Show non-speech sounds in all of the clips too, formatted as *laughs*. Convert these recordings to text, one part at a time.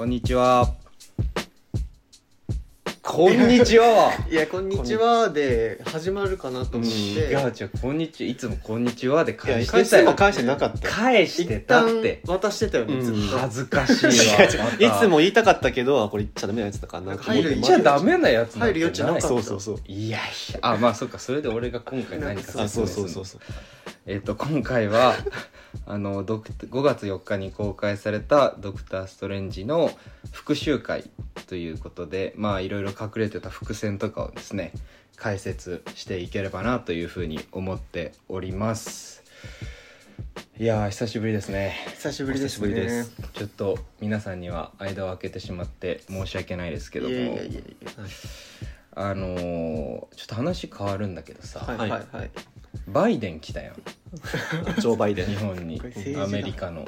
こんにちは。こんにちはは。*laughs* いや、こんにちはで始まるかなと思っ違て、う違う、こんにちは。いつもこんにちはでいや返いしてたよ。つも返してなかった返して一たっ旦て。渡してたよね、うんずっと。恥ずかしいわ。*laughs* いつも言いたかったけどあこれ言っちゃダメなやつだからなと思って入る言っちゃダメなやつなんて入る余地なかったそうそうそういやいや、あ、まあそうか、それで俺が今回何かあそうそうそうそうえっ、と今回は *laughs* あのドク5月4日に公開された「ドクター・ストレンジ」の復習会ということでまあいろいろ隠れてた伏線とかをですね解説していければなというふうに思っておりますいやー久しぶりですね久しぶりですね。お久しぶりですちょっと皆さんには間を空けてしまって申し訳ないですけどもいやいやいやいや。あのーちょっと話変わるんだけどさ、はい。はい。はい。バイデン来たやん。*laughs* ジョー・バイデン。日本に。これ政治だ。アメリカの、ん。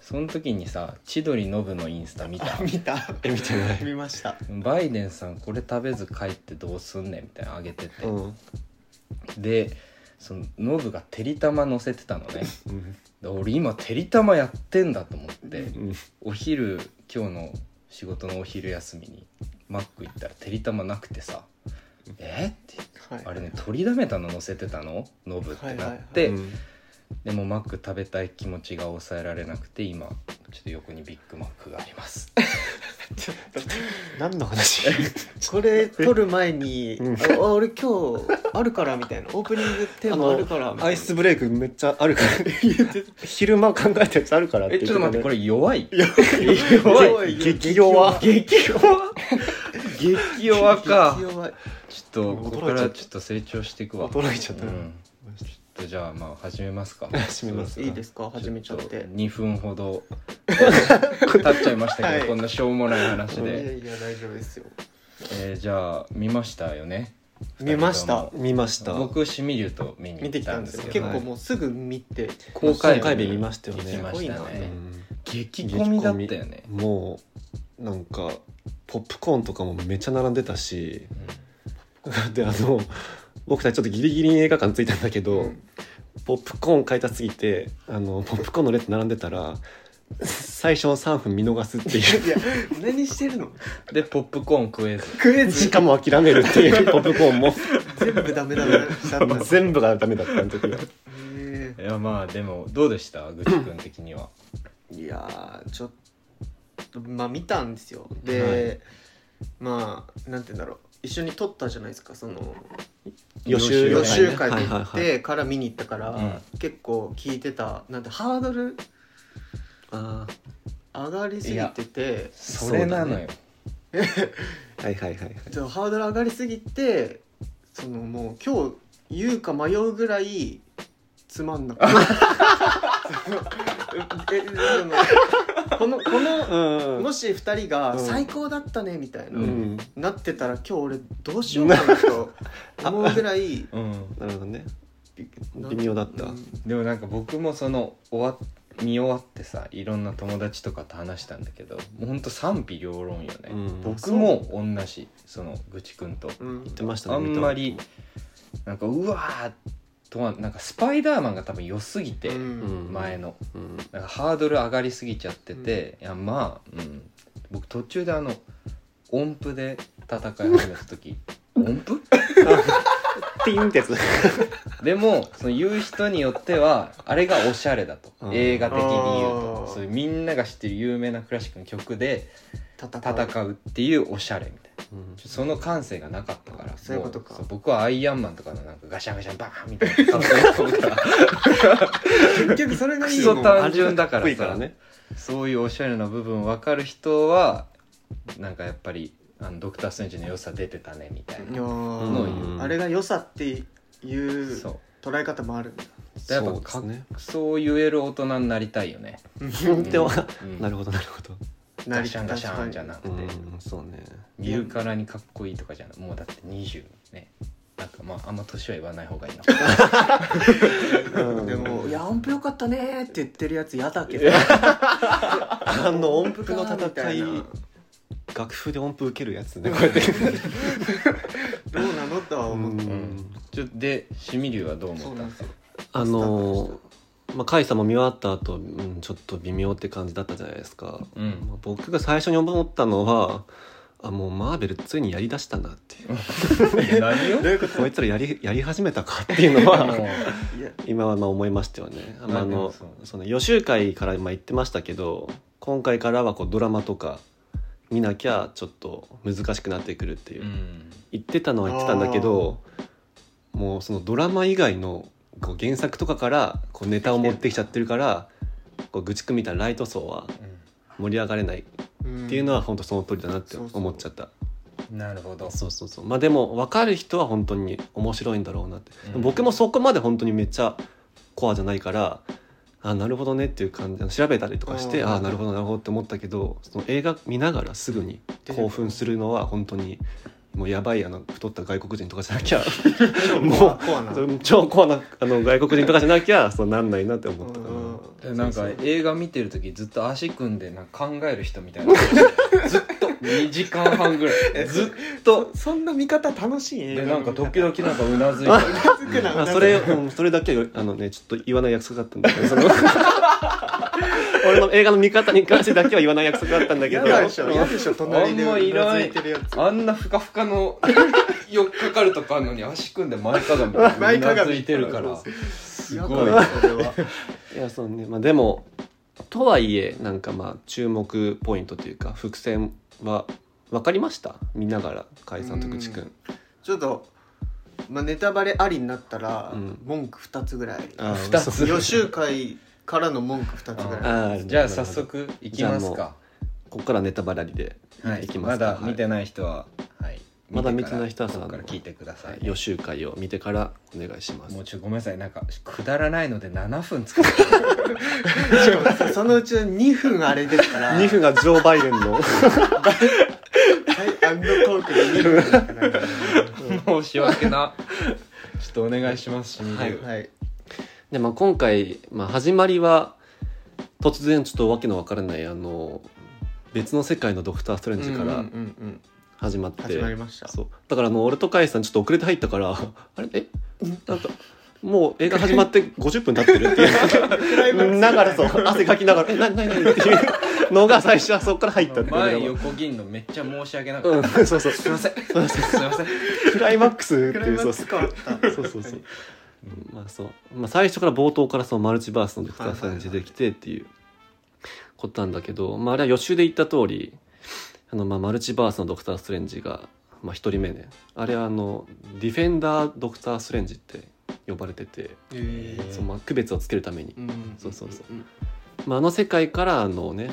その時にさ千鳥ノブのインスタ見た？見た。え見てない。見ました。バイデンさんこれ食べず帰ってどうすんねんみたいなのあげてて、うん。でそのノブがてりたま乗せてたのね。うん。で俺今てりたまやってんだと思って、うん。お昼今日の仕事のお昼休みにマック行ったらてりたまなくてさ「え？っ?」って。はい。あれね取りだめたの？乗せてたの？ノブってなって、はいはい。うんでもマック食べたい気持ちが抑えられなくて今ちょっと横にビッグマックがあります。*laughs* 何の話？*laughs* これ撮る前に、うん。ああ俺今日あるからみたいな。オープニングテーマあるからみたいな。アイスブレイクめっちゃあるから。*laughs* 昼間考えたやつあるからえちょっと待ってこれれ弱い。弱い。激弱。激弱。激弱か。激弱。いちょっとここからちょっと成長していくわ。驚いちゃった。うんとじゃあまあ始めますか。始めます。か。いいですか？始めちゃって。2分ほど。*laughs* 経っちゃいましたけど、はい。こんなしょうもない話いやで、いや大丈夫ですよ。えーじゃあ見ましたよね？見ました。見ました。僕シミリュウと見に行っきたんですけど。結構もうすぐ見て。公開公開日見ましたよね。行きましたね。うん激コミだったよね。もうなんかポップコーンとかもめっちゃ並んでたし。*laughs* であの僕たちちょっとギリギリに映画館着いたんだけど、うん。ポップコーン買いたすぎてあのポップコーンの列並んでたら最初の3分見逃すっていう。いや何してるの？でポップコーン食えず。食えず？しかも諦めるっていう *laughs* ポップコーンも。全部ダメだっ *laughs* 全部がダメだったあの時は。へいやまあでもどうでした？ぐちくん的には。えいやーちょっとまあ見たんですよ。で、まあなんて言うんだろう一緒に撮ったじゃないですかその予習予習ね。会撮っはいはいはい。てから見に行ったから、うん。結構聞いてた。なんてハードルあ上がりすぎててそれなのよ、ーはいはいはいはい。ハードル上がりすぎてそのもう今日言うか迷うぐらいつまんなかったえでもこのこのうんもし2人がうん。最高だったねみたいな、うん。なってたら今日俺どうしようかなと思うぐらい *laughs* うん、なるほどね。微妙だった。うん。でもなんか僕もその終わ見終わってさいろんな友達とかと話したんだけどもうほんと賛否両論よね、うん。僕も同じそのぐちくんと、うん。言ってましたねあんまりな。んかうわーとはなんかスパイダーマンが多分良すぎて、うん。前の。うん。なんかハードル上がりすぎちゃってて、いやまあ、うん、僕途中であの音符で戦い始めた時。音符？ピンってやつ。でもその言う人によってはあれがおしゃれだと。うん。映画的に言うと。そうみんなが知ってる有名なクラシックの曲で戦戦うっていうおしゃれみたいな。うんその感性がなかったからそういうことか。も僕はアイアンマンとかのなんかガシャンガシャンバーンみたいな。感じだと思ったら結局それがいい。ク単純だかからさ。いから。ねそういうおしゃれな部分分かる人はなんかやっぱりあのドクター・ストレンジの良さ出てたねみたいな。のを言うあれが良さっていうそう。捉え方もあるんだ。やっぱそうね。そう言える大人になりたいよね。*laughs* うん。なるほどなるほどガシャンガシャンじゃなくて。うんそうね。見るからにかっこいいとかじゃないもうだって20ね。なんかまああんま年は言わない方がいいな。うん。でも「いや音符良かったね」って言ってるやつ嫌だけど。あの音符の戦いな楽譜で音符受けるやつねこうやってどうなのとは思ったうん。ちょでシミリュウはどう思った？んですよ。あのまあ、甲斐さんも見終わった後、うん、ちょっと微妙って感じだったじゃないですか、うん。まあ僕が最初に思ったのはあもうマーベルついにやりだしたなっていう。*laughs* 何を？*laughs* こいつらやりやり始めたかっていうのは *laughs* 今はまあ思いましたよね。まあ、あのその予習会からまあ言ってましたけど今回からはこうドラマとか見なきゃちょっと難しくなってくるっていう、うん。言ってたのは言ってたんだけどもうそのドラマ以外のこう原作とかからこうネタを持ってきちゃってるからこう愚痴くみたいなライト層は盛り上がれないっていうのは本当その通りだなって思っちゃった。なるほど。そうそうそう。まあでも分かる人は本当に面白いんだろうなって、うん。僕もそこまで本当にめっちゃコアじゃないからあなるほどねっていう感じ調べたりとかしてうん。あなるほどなるほどって思ったけどその映画見ながらすぐに興奮するのは本当にもうやばいあの太った外国人とかじゃなきゃ。*laughs* もコアな。う超コアなあの外国人とかじゃなきゃそうなんないなって思ったかうん。でなんか映画見てる時ずっと足組んでなんか考える人みたいな。*laughs* ずっと2時間半ぐらい。ずっと。そそんな見方楽しいでなんか時々なんかうなずいたりつくならあそれ、うん、それだけはあのねちょっと言わない約束だったんだけどその *laughs* 俺の映画の見方に関してだけは言わない約束だったんだけど。嫌でしょ嫌でしょ隣でういずいてるやつ。あんなふかふかのよっかかるとかあるのに足組んで前かがみ *laughs* 前かがみ。うなずいてるから。すすごい。それは。いやそうね。まあでもとはいえなんかまあ注目ポイントというか伏線は分かりました？見ながら解散と口くん。ちょっとまあネタバレありになったらうん。文句2つぐらい。あ二つそう予習会からの文句2つぐらい。あーじゃあ早速いきますか。ここからネタバラリではい。いきますか。まだ見てない人ははい。まだ見てない人はそこから聞いてください。予習会を見てからお願いします。もうちょっとごめんなさい。なんかくだらないので7分使って。*laughs* そのうちの2分あれですから。2分がジョー・バイデンの。はいアンドトークで2分ですから。*laughs* 申し訳な。ちょっとお願いしますしみはいるはいで、まあ、今回、まあ、始まりは突然ちょっとわけのわからないあの別の世界のドクター・ストレンジからうんうんうん始まって、始まりました。そう。だからあの俺とカイさんちょっと遅れて入ったから *laughs* あれ？え？なんかもう映画始まって50分経ってるっていう。ながらそう。汗かきながら「えなになになに?」っていう。のが最初はそこから入ったっていう前横切んのめっちゃ申し訳なかった、うん。そうそう。すいません。すいません。クライマックスっていう。そうそうそうそうまあそう、まあ、最初から冒頭からそのマルチバースのドクター・ストレンジ出てきてっていうことなんだけど、まあ、あれは予習で言った通りあのまあマルチバースのドクター・ストレンジがまあ、一人目ね。あれはあのディフェンダー・ドクター・ストレンジって呼ばれてて、えー。そうまあ、区別をつけるために、うん。そうそうそう。うん。まあ、あの世界からあのね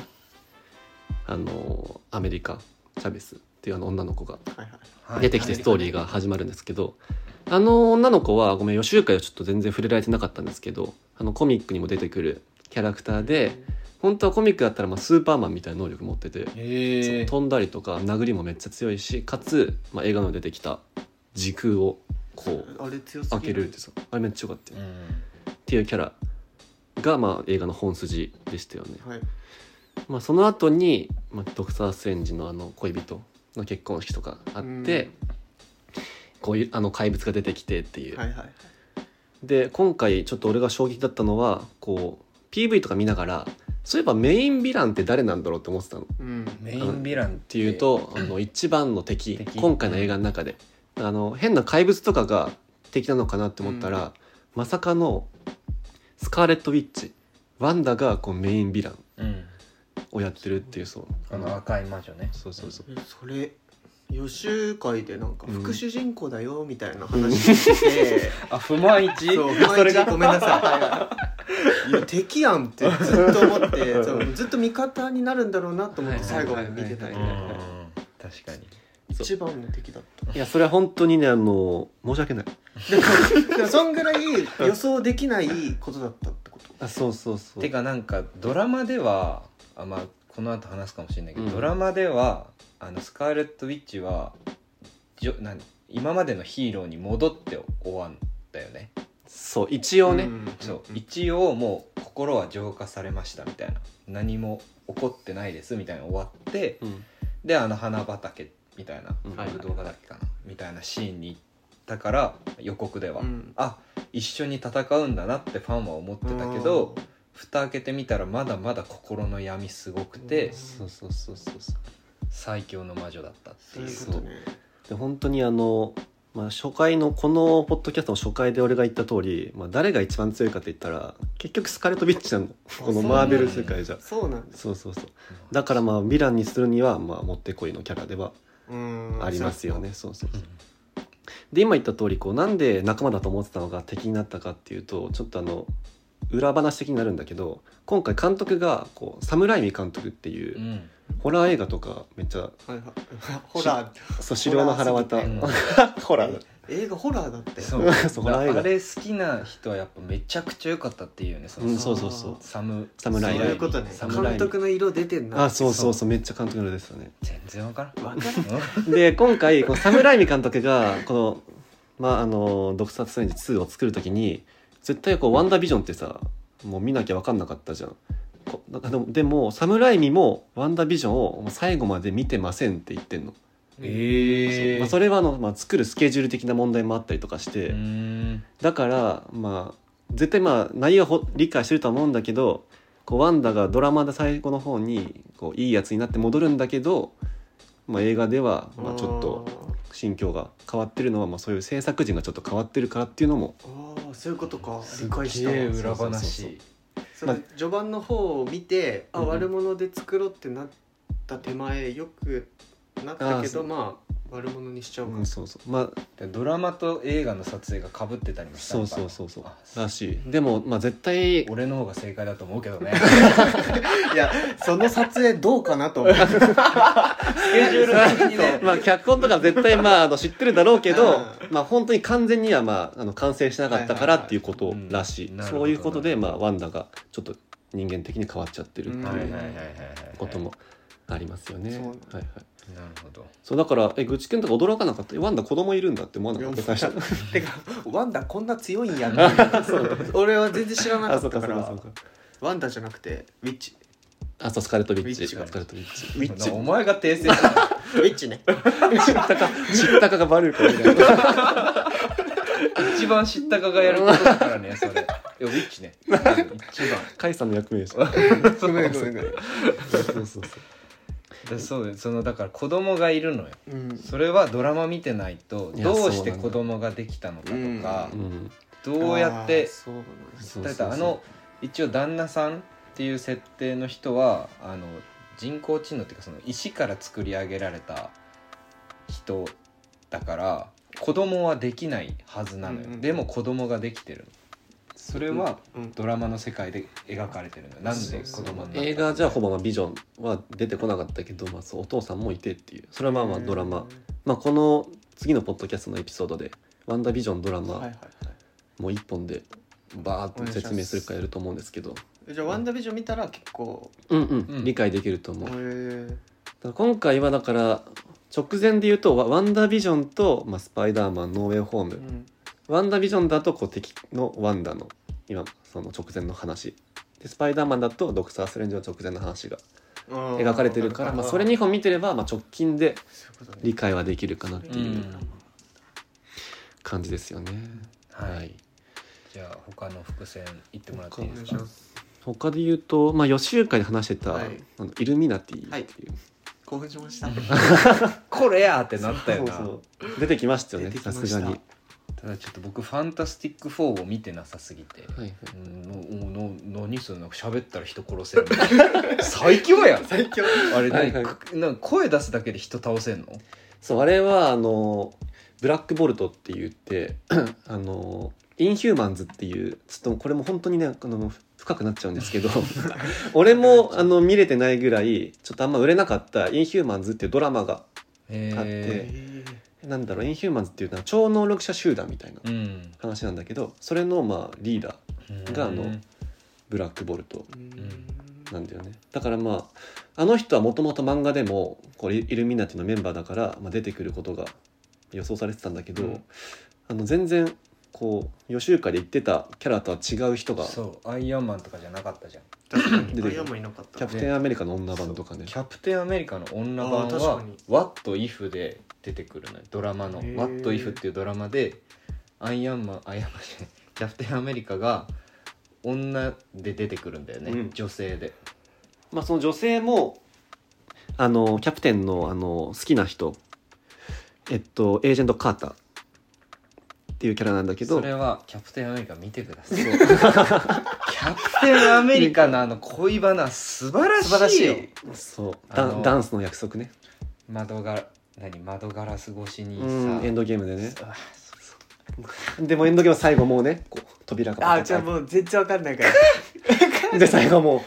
あのアメリカチャベスっていうあの女の子がはいはい。はい。出てきてストーリーが始まるんですけど、あの女の子はごめん予習会はちょっと全然触れられてなかったんですけどあのコミックにも出てくるキャラクターで本当はコミックだったらまあスーパーマンみたいな能力持ってて、飛んだりとか殴りもめっちゃ強いしかつ、まあ、映画の出てきた時空をこう開けるってさあれめっちゃよかったよ、うん。っていうキャラがまあ映画の本筋でしたよね。はい。まあ、その後に、まあ、ドクター・ストレンジのあの恋人の結婚式とかあって、こういうあの怪物が出てきてっていう、はいはいで今回ちょっと俺が衝撃だったのはこう PV とか見ながらそういえばメインヴィランって誰なんだろうって思ってたの。っうんメインヴィランって。いうとあの一番の敵敵。今回の映画の中で。あの変な怪物とかが敵なのかなって思ったら、まさかのスカーレット・ウィッチワンダがこうメインヴィランうん。をやってるっていうそう。あの赤い魔女ね。そうそうそう。えそれ予習会でなんかうん副主人公だよみたいな話してて、あ不満一？そうあそれが？毎日ごめんなさい。*laughs* いや敵やんってずっと思ってそうずっと味方になるんだろうなと思って最後まで見てたけどはいはいはいはい確かに。一番の敵だった。いやそれは本当にねあの申し訳ない。でもでもそんぐらい予想できないことだったってこと？あそうそうそう。てかなんかドラマではあまあこの後話すかもしれないけど、うん。ドラマではあのスカーレット・ウィッチはじょ何今までのヒーローに戻って終わんだよね、そう一応ね、ん。そう一応もう心は浄化されましたみたいな。何も起こってないですみたいな終わってうん。であの花畑みたいな、うん。ブドウ畑かなみたいなシーンに行ったから予告では、うん。あ一緒に戦うんだなってファンは思ってたけど蓋開けてみたらまだまだ心の闇すごくてそうそうそうそうそう最強の魔女だったってそういいううことね。で本当にあの、まあ、初回のこのポッドキャストの初回で俺が言った通り、まあ、誰が一番強いかって言ったら結局スカーレット・ビッチなのこのマーベル世界じゃそうなんですそうそうそう。だからまあヴィランにするにはまあもってこいのキャラではうん。ありますよね。そうそうそう。で今言った通りこうなんで仲間だと思ってたのが敵になったかっていうとちょっとあの裏話的になるんだけど今回監督がこうサムライミ監督っていううんホラー映画とかめっちゃはいはい。ホラー。そう狩猟の腹渡。ホラー。すぎてホラー。映画ホラーだって。そう。そう。ホラー映画。あれ好きな人はやっぱめちゃくちゃ良かったっていうよねそのうんそうそうそう。サムそうサムライミいうことね。サムライミ監督の色出てんなあそうそうそうめっちゃ監督のですよね。全然わからん。わからんで今回このサムライミ監督がこのまああの「ドクター・ストレンジ2」を作る時に絶対こうワンダービジョンってさもう見なきゃ分かんなかったじゃんでもでもサムライミもワンダービジョンを最後まで見てませんって言ってんの、ええまあ、それはあの、まあ、作るスケジュール的な問題もあったりとかして、だからまあ絶対まあ内容はほ理解してるとは思うんだけどこうワンダがドラマで最後の方にこういいやつになって戻るんだけど、まあ、映画ではまあちょっと心境が変わってるのは、まあ、そういう制作陣がちょっと変わってるからっていうのも。あーそういうことか。す理解した。裏話その序盤の方を見てあ悪者で作ろうってなった手前よくなったけどまあ悪者にしちゃおうか。うん、そうそう。まあでドラマと映画の撮影がかぶってたりもしたそうそうそうそう。あらしい。でもまあ絶対俺の方が正解だと思うけどね。*laughs* いやその撮影どうかなと思う。スケジュール的にね。*laughs* まあ脚本とか絶対まああの知ってるだろうけどうまあ本当に完全にはまああの完成しなかったからっていうことらしいはいはい。はい。うんそういうことでまあワンダがちょっと人間的に変わっちゃってるってうん。いうはいはいはいはいはい。こともありますよね。はいはい。なるほどそうだからえぐちくんとか驚かなかった？えワンダ子供いるんだって思わなかった？最初。*laughs* てかワンダこんな強いんやって *laughs* 俺は全然知らなかったから。ワンダじゃなくてウィッチあそうスカーレットビッチ。スウィッチがカーレットビッチ。ウィッチお前が訂正した *laughs* ウィッチね知ったか知ったかがバレるからみたいな。一番知ったかがやることだからねそれいやウィッチね一番カイさんの役名でしょ。ごめんごめんごめんそうそうそう。でそうよそのだから子供がいるのよ。うん。それはドラマ見てないといやどうして子供ができたのかとかうん。どうやってあーそうなんそうだってあの一応旦那さんっていう設定の人はあの人工知能っていうかその石から作り上げられた人だから子供はできないはずなのよ、うんうん。でも子供ができてるのそれはうん。ドラマの世界で描かれてるのよなんで子供に映画じゃほぼまあビジョンは出てこなかったけど、まあ、お父さんもいてっていう。それはまあまあドラマ、まあ、この次のポッドキャストのエピソードで「ワンダービジョン」ドラマ、もう一本でバーッと説明するかやると思うんですけど。じゃあワンダービジョン見たら結構うんうん、うん。理解できると思う、へだえから今回はだから直前で言うとワワンダービジョンと、まあ、スパイダーマンノーウェイホーム、うんワンダービジョンだとこう敵のワンダの今その直前の話。でスパイダーマンだとドクター・ストレンジの直前の話が描かれてるからまあ、それ2本見てれば、まあ、直近で理解はできるかなってういうん。感じですよね、はい。じゃあ他の伏線言ってもらっていいおですか？他で言うと、まあ、予習会で話してた、はい。あのイルミナティっていう、興奮しました。*laughs* これやってなったよな。そうそう。出てきましたよねさすがに、ただちょっと僕「ファンタスティック4」を見てなさすぎて、はいはい。うんのの何それなんか喋ったら人殺せるの最強やん最強あれ、はいはいくなんか声出すだけで人倒せんのそうあれはあのブラックボルトって言ってあのインヒューマンズっていうちょっとこれも本当にねあの深くなっちゃうんですけど俺もあの見れてないぐらいちょっとあんま売れなかった「インヒューマンズ」っていうドラマがへあってへなんだろうインヒューマンズっていうのは超能力者集団みたいなうん。話なんだけどそれのまあリーダーがあのうん。ブラックボルトなんだよね。だからまああの人はもともと漫画でもこうイイルミナティのメンバーだから、まあ、出てくることが予想されてたんだけど、うん。あの全然こう予習会で言ってたキャラとは違う人がそうアイアンマンとかじゃなかったじゃん。確かにアイアンマンいなかったキャプテンアメリカの女版とかね。キャプテンアメリカの女版はかに「What If」で出てくるのよ。ドラマの「へー。What If」っていうドラマでアイアンマンアイアンマンじゃない。キャプテンアメリカが女で出てくるんだよね、うん。女性で。まあその女性もあのキャプテンのあの好きな人。えっとエージェント・カーター。っていうキャラなんだけど。それはキャプテンアメリカ見てください。*laughs* キャプテンアメリカのあの恋バナ素晴らしい。よ素晴らしいそう。ダンスの約束ね。窓が何窓ガラス越しにさ。うんエンドゲームでね。あでもエンドゲーム最後もうねこう扉があじゃあもう全然わかんないから。*laughs* で最後も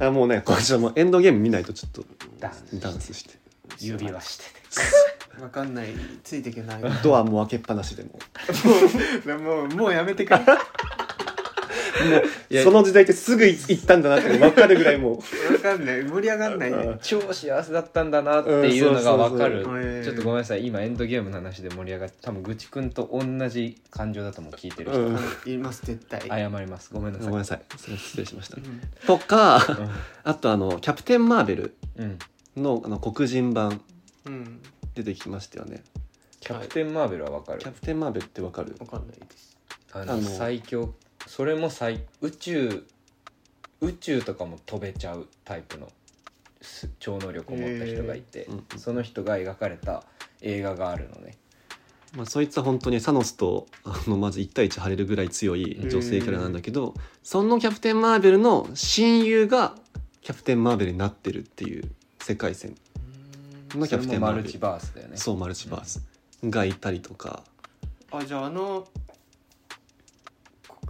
う。あもうねこれちょっともうエンドゲーム見ないとちょっとダンスダンスして。指輪してて。*laughs* わかんない。ついていけない。ドアも開けっぱなしでも *laughs* もうもうやめてくれわいやその時代ってすぐ行ったんだなって分かるぐらいもかんない。盛り上がんないね。超幸せだったんだなっていうのが分かる。ちょっとごめんなさい。今エンドゲームの話で盛り上がって多分ぐちくんと同じ感情だと思う聞いてる人、うん。言います絶対。謝ります。ごめんなさい。ごめんなさい。それ失礼しました。うん。とかあとあのキャプテン・マーベルうん。のあの黒人版うん。出てきましたよね。キャプテンマーベルは分かる。キャプテン・マーベルって分かる？わかんないです。あの最強それも最宇宙宇宙とかも飛べちゃうタイプのす超能力を持った人がいて、その人が描かれた映画があるのね。まあ、そいつは本当にサノスとあのまず1対1張れるぐらい強い女性キャラなんだけどそのキャプテン・マーベルの親友がキャプテン・マーベルになってるっていう世界線のキャプテン・マーベル。マルチバースだよね。そうマルチバースがいたりとか、あじゃああの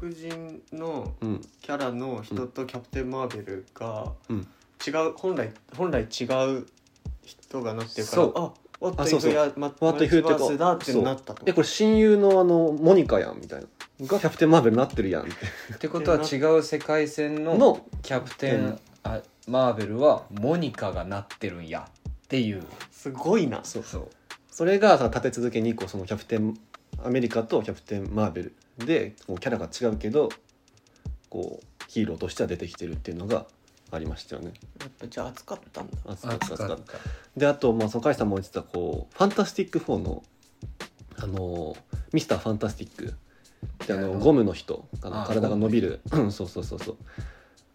黒人のうん。キャラの人とキャプテン・マーベルがうん、違う本来本来違う人がなってるからそう。あワットあそうそう。イフやマースだってなったと。えこれ親友のあのモニカやんみたいな。がキャプテン・マーベルになってるやんってってことは違う世界線ののキャプテン。あマーベルはモニカがなってるんやっていう。すごいな。そうそう。それがさ立て続けにこうそのキャプテンアメリカとキャプテン・マーベルでこうキャラが違うけどこうヒーローとしては出てきてるっていうのがありましたよね。やっぱじゃあ熱かったんだ。熱かった熱かった。た。であと、まあ、その甲斐さんも言ってたこう「ファンタスティック4の」あのミスターファンタスティック。ってああののゴムの人。あのあ体が伸びる。うんそうそうそうそう。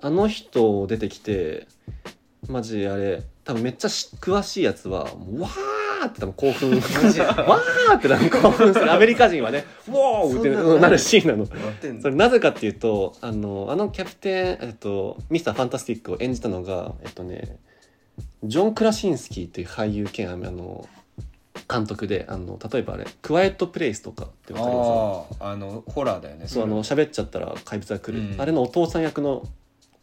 あの人出てきてマジあれ多分めっちゃし詳しいやつはもうわーって多分興奮。わーって多分興奮する。アメリカ人はね「ウォー!」ってななるシーンなの。それなぜかっていうとあのあのキャプテン、えっと、ミスターファンタスティックを演じたのがえっとねジョン・クラシンスキーっていう俳優兼あの監督であの例えばあれ「クワイエット・プレイス」とかってわかります？あのホラーだよね。そうあの喋っちゃったら怪物が来る、うん。あれのお父さん役の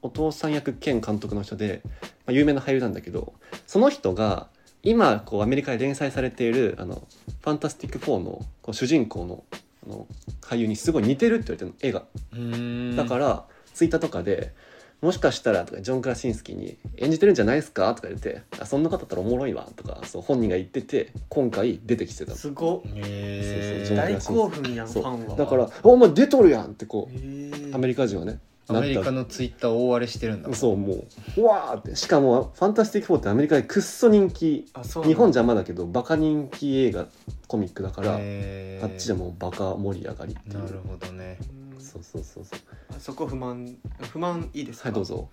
お父さん役兼監督の人で、まあ、有名な俳優なんだけどその人が今こうアメリカで連載されている「あのファンタスティック4の」こう主人公のあの俳優にすごい似てるって言われてるの絵が。だからツイッターとかで「もしかしたら」とかジョン・クラシンスキーに「演じてるんじゃないですか?」とか言って「あそんな方だったらおもろいわ」とかそう本人が言ってて今回出てきてたすごっ。大興奮やんファンは。だから「お前出とるやん!」ってこうアメリカ人はねアメリカのツイッター大荒れしてるんだ。たそうもううわーって。しかも「ファンタスティック4」ってアメリカでくっそ人気。日本じゃまだけどバカ人気映画コミックだからあっちでもバカ盛り上がりっていう。なるほどね。うんそうそうそうそう。あそこ不満不満いいですか？はいどうぞ、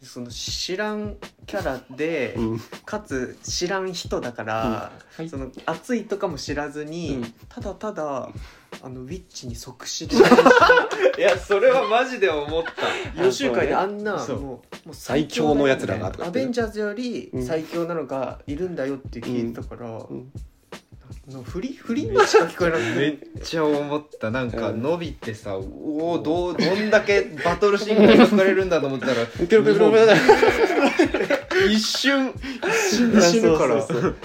その知らんキャラで、うん。かつ知らん人だから、はい。その熱いとかも知らずに、うん。ただただあのウィッチに即死で。*laughs* いやそれはマジで思った。*laughs* 予習会であんなそう。もうもう最強のやつらがと。かアベンジャーズよりうん。最強なのがいるんだよって聞いてたから、うん。の振り振りにしか聞こえなくて。めっちゃ思った。なんかうん。伸びてさおおどうどんだけバトルシーンが描かれるんだと思ったらペロペロペロペロ一瞬死ぬから。そうそうそう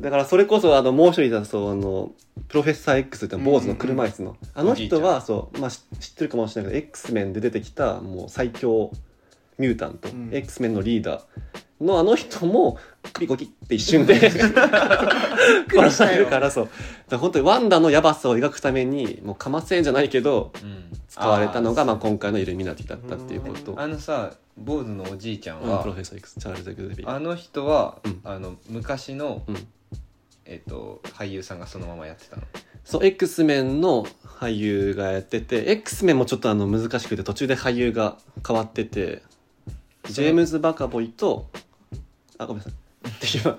だからそれこそあのもう一人だとあのプロフェッサー X って坊主の車椅子の、あの人はそう、まあ、し知ってるかもしれないけど X メンで出てきたもう最強ミュータント、うん。X メンのリーダーのあの人も首ゴキって一瞬で殺されるからそう。だから本当にワンダのヤバさを描くためにもうかませんじゃないけど使われたのがまあ今回のイルミナティだったっていうこと。うん。あのさ坊主のおじいちゃんはうんプロフェッサー X チャールズ・エグゼビア。あの人は、うん。あの昔の、うんえっと俳優さんがそのままやってたの？そう X メンの俳優がやってて X メンもちょっとあの難しくて途中で俳優が変わっててジェームズ・バカボイとあごめんなさい。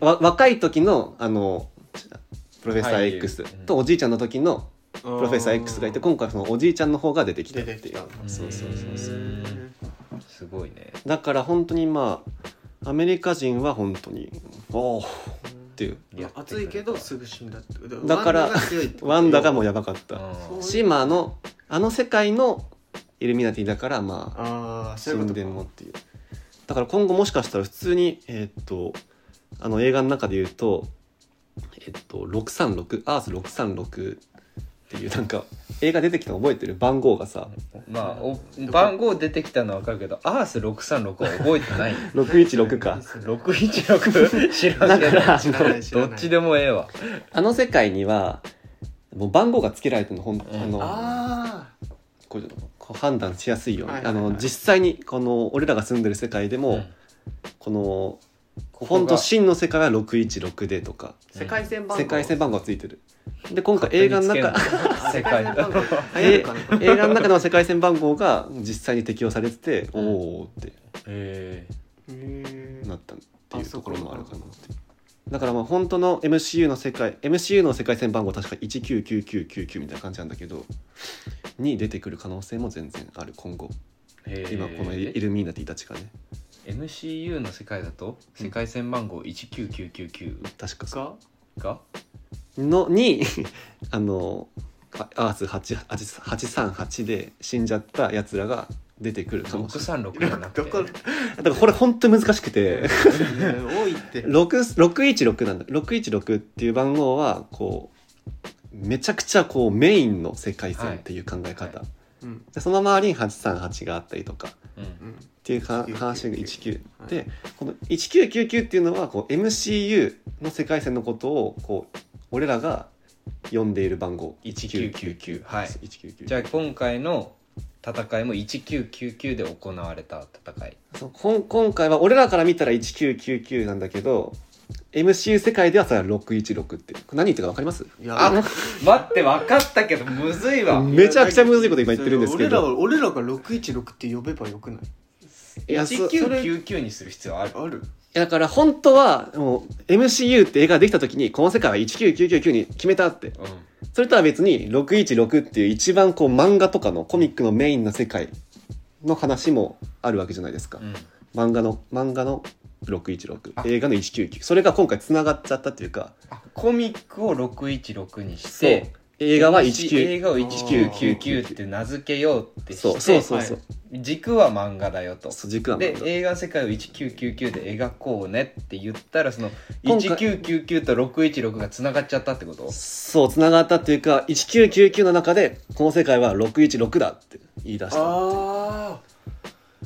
*laughs* 若い時のあのプロフェッサー X うん。とおじいちゃんの時のププロフェッサー X がいて今回そのおじいちゃんの方が出てきた。っていうそうそうそうそう。うんすごいね。だから本当にまあアメリカ人は本当におおっていう。やってくれた。熱いけどすぐ死んだって。だからワンダがもうやばかった。うん。シマのあの世界のイルミナティだからまああもっていう。だから今後もしかしたら普通にえーっとあの映画の中で言うとえっと636アース636っていうなんか映画出てきたの覚えてる？番号がさ。まあお番号出てきたのは分かるけどアース636は覚えてない。*laughs* 616か。616知らんけど。だから知らない知らない。どっちでもええわ。あの世界にはもう番号がつけられてるのほん、ん。あのあこうこう判断しやすいように、はいはいはい。あの実際にこの俺らが住んでる世界でも、うん。このここが本当真の世界は616でとか。あ世界線番号。世界線番号がついてるで今回映画の中 *laughs* 世界。映画の中の世界線番号が実際に適用されてて、うん。おおってえなったっていうところもあるかなって。だからまあ本当の MCU の世界 MCU の世界線番号は確か199999みたいな感じなんだけどに出てくる可能性も全然ある今後。え今このイイルミナティたちがね。MCU の世界だと世界線番号19999確か。そが？が？うのに *laughs* あのあアース8 838で死んじゃったやつらが出てくる。かもしれない636じゃなくて。*laughs* だからこれ本当に難しくて。多いって。*laughs* 6 616なんだ。616っていう番号はこうめちゃくちゃこうメインの世界線っていう考え方、はうん。でその周りに838があったりとか。うん。うんっていうか19話が19、はい。でこの1999っていうのはこう MCU の世界線のことをこう俺らが呼んでいる番号1999はい。1999じゃあ今回の戦いも1999で行われた戦い。そうこん今回は俺らから見たら1999なんだけど MCU 世界ではそれは616って。これ何言ってるか分かります？いやあ待って分かったけどむずいわ。めちゃくちゃむずいこと今言ってるんですけど。俺らは俺らが616って呼べばよくない？いやそそれ1999にする必要ある。あるだから本当はもう MCU って映画ができた時にこの世界は19999に決めたって。うん。それとは別に616っていう一番こう漫画とかのコミックのメインの世界の話もあるわけじゃないですか、うん。漫画の漫画の616あ。映画の199それが今回つながっちゃったっていうか。あコミックを616にしそう。て映画は映19画を1999って名付けようってしてそうそうそうそう、軸は漫画だよと。そう軸はで漫画。映画世界を1999で描こうねって言ったらその今回1999と616がつながっちゃったってこと？そうつながったっていうか1999の中でこの世界は616だって言い出したあ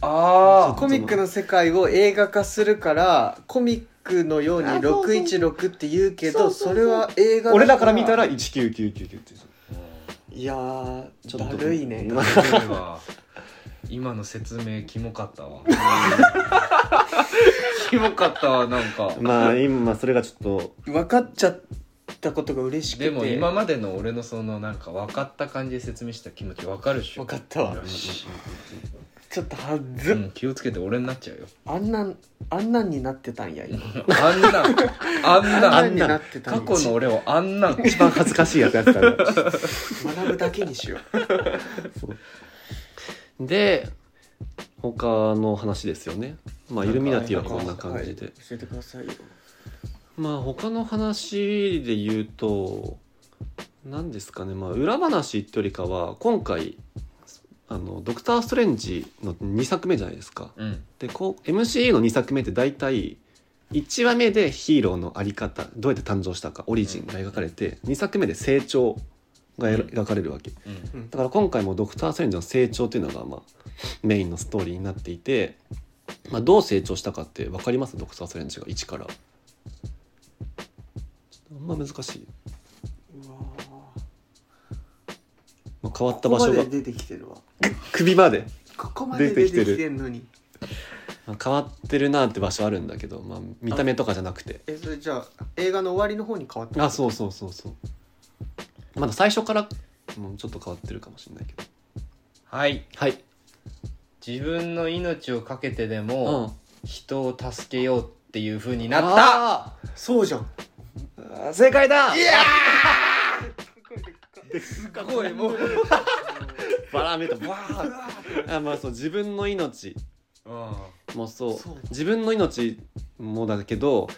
ああコミックの世界を映画化するからコミックのようにあそうそう616って言うけどそうそうそう。それは映画だ俺らから見たら1999っていやーちょっとだるいねまあ *laughs* 今の説明キモかったわ。キモかったわなんか。まあ今それがちょっと。分かっちゃったことが嬉しくて。でも今までの俺のそのなんか分かった感じで説明した気持ち分かるっしょ。分かったわ。よしちょっとはず、うん、気をつけて俺になっちゃうよ。あんなんあんなんになってたんや今。あんなん。あんあんななんんになってたんや。過去の俺をあんなん。一番恥ずかしいやつやってたね学ぶだけにしようで他の話ですよね。まあイルミナティはこんな感じで、はい教えてくださいよ。まあ他の話で言うと何ですかね。まあ裏話ってよりかは今回あのドクター・ストレンジの2作目じゃないですか。うん。でこう MCU の2作目って大体1話目でヒーローのあり方どうやって誕生したかオリジンが描かれて、2作目で成長が描かれるわけ。うん。だから今回もドクター・ストレンジの成長っていうのがまあメインのストーリーになっていて、まあ、どう成長したかって分かります？ドクター・ストレンジが1から。あんま難しい、うわまあ、変わっーた場所が。出てきてるわ。首まで、ここまで出てきてんのに。まあ、変わってるなって場所あるんだけど、まあ、見た目とかじゃなくて。えそれじゃあ映画の終わりの方に変わったあそうそうそうそうまだ最初からもうちょっと変わってるかもしれないけど。はい。はい。自分の命を懸けてでうもん。人を助けようっていう風になった。あそうじゃん。ー正解だ。すごいも。う *laughs* バラメータバー。あまあそう自分の命。もそう。そう。自分の命もだけど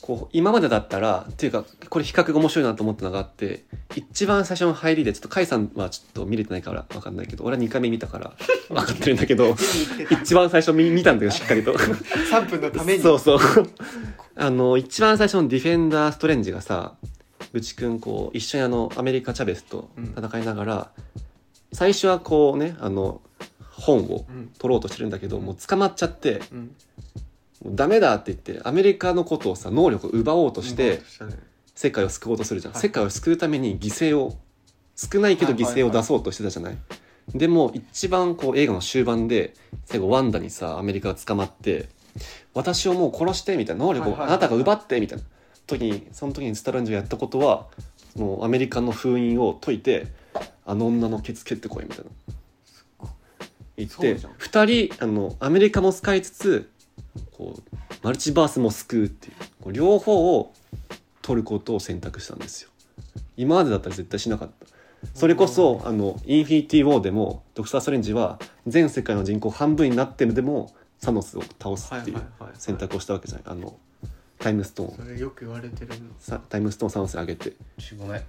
こう今までだったらっていうかこれ比較が面白いなと思ったのがあって一番最初の入りでちょっと甲斐さんはちょっと見れてないから分かんないけど俺は2回目見たから *laughs* 分かってるんだけど一番最初見見たんだよしっかりと。3分のために。そうそう。あの一番最初のディフェンダーストレンジがさ内くんこう一緒にあのアメリカチャベスと戦いながら、最初はこうねあの本をうん。取ろうとしてるんだけどもう捕まっちゃってうんダメだって言ってアメリカのことをさ能力を奪おうとして世界を救おうとするじゃん、はい。世界を救うために犠牲を少ないけど犠牲を出そうとしてたじゃない,、でも一番こう映画の終盤で最後ワンダにさアメリカが捕まって私をもう殺してみたいな能力をあなたが奪ってみたいな時にその時にスタランジがやったことはそのアメリカの封印を解いてあの女のケツ蹴ってこいみたいな。言ってそうじゃん。2人あのアメリカも使いつつこうマルチバースも救うっていう。こう両方を取ることを選択したんですよ。今までだったら絶対しなかった。それこそあのインフィニティ・ウォーでもドクター・ストレンジは全世界の人口半分になってるでもサノスを倒すっていうはいはいはい選択をしたわけじゃない。あのタイムストーン。それよく言われてるの。さタイムストーンサノスにあげて。ごめん。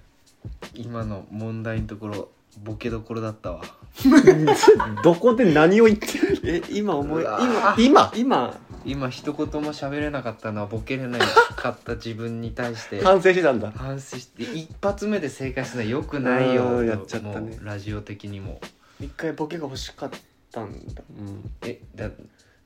今の問題のところボケどころだったわ。*laughs* どこで何を言ってる？*laughs* え今思い今今今今一言も喋れなかったのはボケれなかった自分に対して。反省してたんだ。反省して一発目で正解するのはよくないようんやっちゃったね。ラジオ的にも。一回ボケが欲しかったんだ。うん。えだ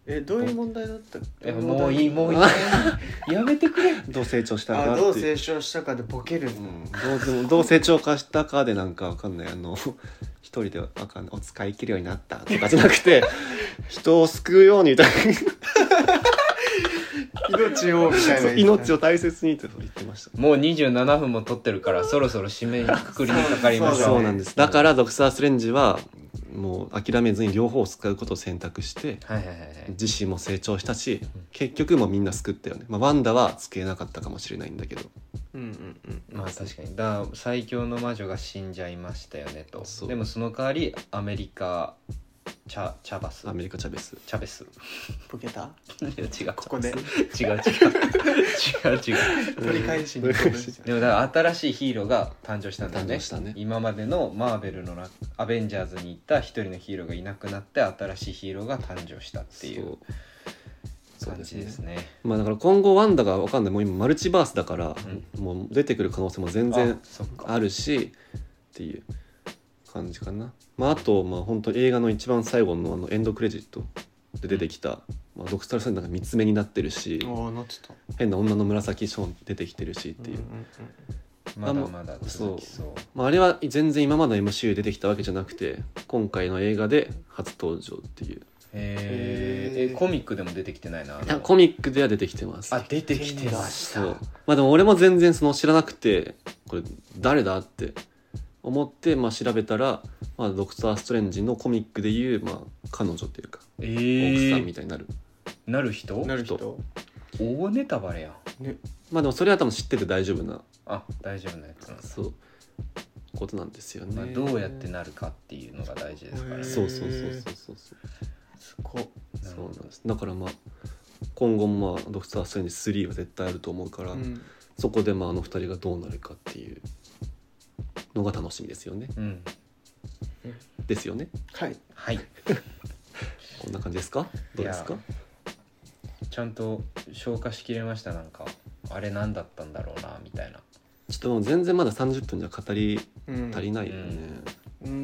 えどういう問題だった？えもういいもういい。*laughs* やめてくれ。どう成長したかあどう成長したかでボケる。うん、どうでもどう成長化したかでなんかわかんない。あの一人でわかんない。お使い切るようになったとかじゃなくて *laughs* 人を救うようにみたい命をみたいなな命を大切にって言ってました。もう27分も撮ってるからそろそろ締めくくりにかかりましょう。そうそうなんです。だからドクター・ストレンジはもう諦めずに両方を使うことを選択してはいはいはいはい。自身も成長したし結局もうみんな救ったよね、まあ、ワンダは救えなかったかもしれないんだけど。うんうんうん。まあ確かに。だ最強の魔女が死んじゃいましたよねと。そう。でもその代わりアメリカチャチャバス。アメリカチャベス。チャベス。ボケた？いや違う。ここで？違う違う。*laughs* 違う違う。取り返しに取り返しでもだから新しいヒーローが誕生したんだよね。誕生したね。今までのマーベルのなアベンジャーズに行った一人のヒーローがいなくなって新しいヒーローが誕生したっていうそう。感じですね。まあだから今後ワンダがわかんない。もう今マルチバースだから、もう出てくる可能性も全然あそっか。あるしっていう感じかな。まああとまあ本当映画の一番最後のあのエンドクレジットで出てきた、まあ、ドクター・ストレンジが三つ目になってるし変な女の紫ショーン出てきてるしっていう、まだまだ続きそう。まあ、あれは全然今までの MCU 出てきたわけじゃなくて今回の映画で初登場っていう。えコミックでも出てきてないな。あのいやコミックでは出てきてます。あ出てきてました。そう。まあでも俺も全然その知らなくてこれ誰だって思ってまあ調べたら、まあ、ドクター・ストレンジのコミックでいう、まあ、彼女っていうかえ奥さんーみたいになる、なる人？なる人。大ネタバレやん。ね。まあでもそれは多分知ってて大丈夫なあ大丈夫なやつなんだ。そう。ことなんですよね、まあ、どうやってなるかっていうのが大事ですから。ねそうそうそうそうそうそう。すごっ。そうなんです。だからまあ今後もまあドクター・ストレンジ3は絶対あると思うから、うん。そこでまああの二人がどうなるかっていうのが楽しみですよね。うん。ですよね。はい。はい。*laughs* こんな感じですか？どうですか？いちゃんと消化しきれましたなんか。あれ何だったんだろうなみたいな。ちょっともう全然まだ30分じゃ語りうん。足りないよね、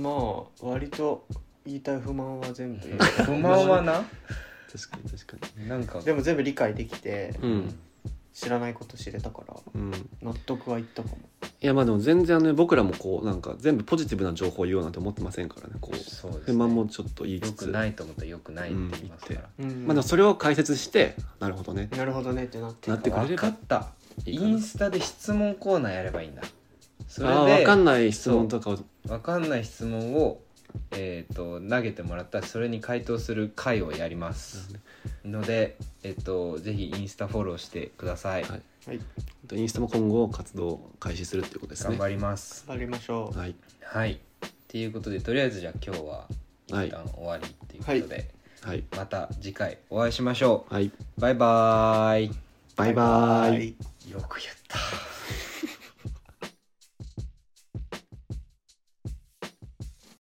まあ割と言いたい不満は全部。*laughs* 不満はな？確かに確かなんか。でも全部理解できてにうん。知らないこと知れたからうん。納得はいったかもいやまあでも全然あの僕らもこうなんか全部ポジティブな情報を言おうなんて思ってませんからねこう。そうですね。不満もちょっと言いつよつくないと思ったらよくないって言いますから、うん。まあでもそれを解説してなるほどね。なるほどねってなってなってくれれば。分かった。インスタで質問コーナーやればいいんだ。それで分かんない質問とかを。わかんない質問を、えー、と投げてもらったらそれに回答する回をやります。ので、えっとぜひインスタフォローしてください、はいはい。インスタも今後活動を開始するっていうことですね。頑張ります。頑張りましょう。はい。はい。っていうことでとりあえずじゃあ今日ははい。一旦終わりっていうことで、はい。また次回お会いしましょう。はい。バイバーイ。バイバイイ。よく言った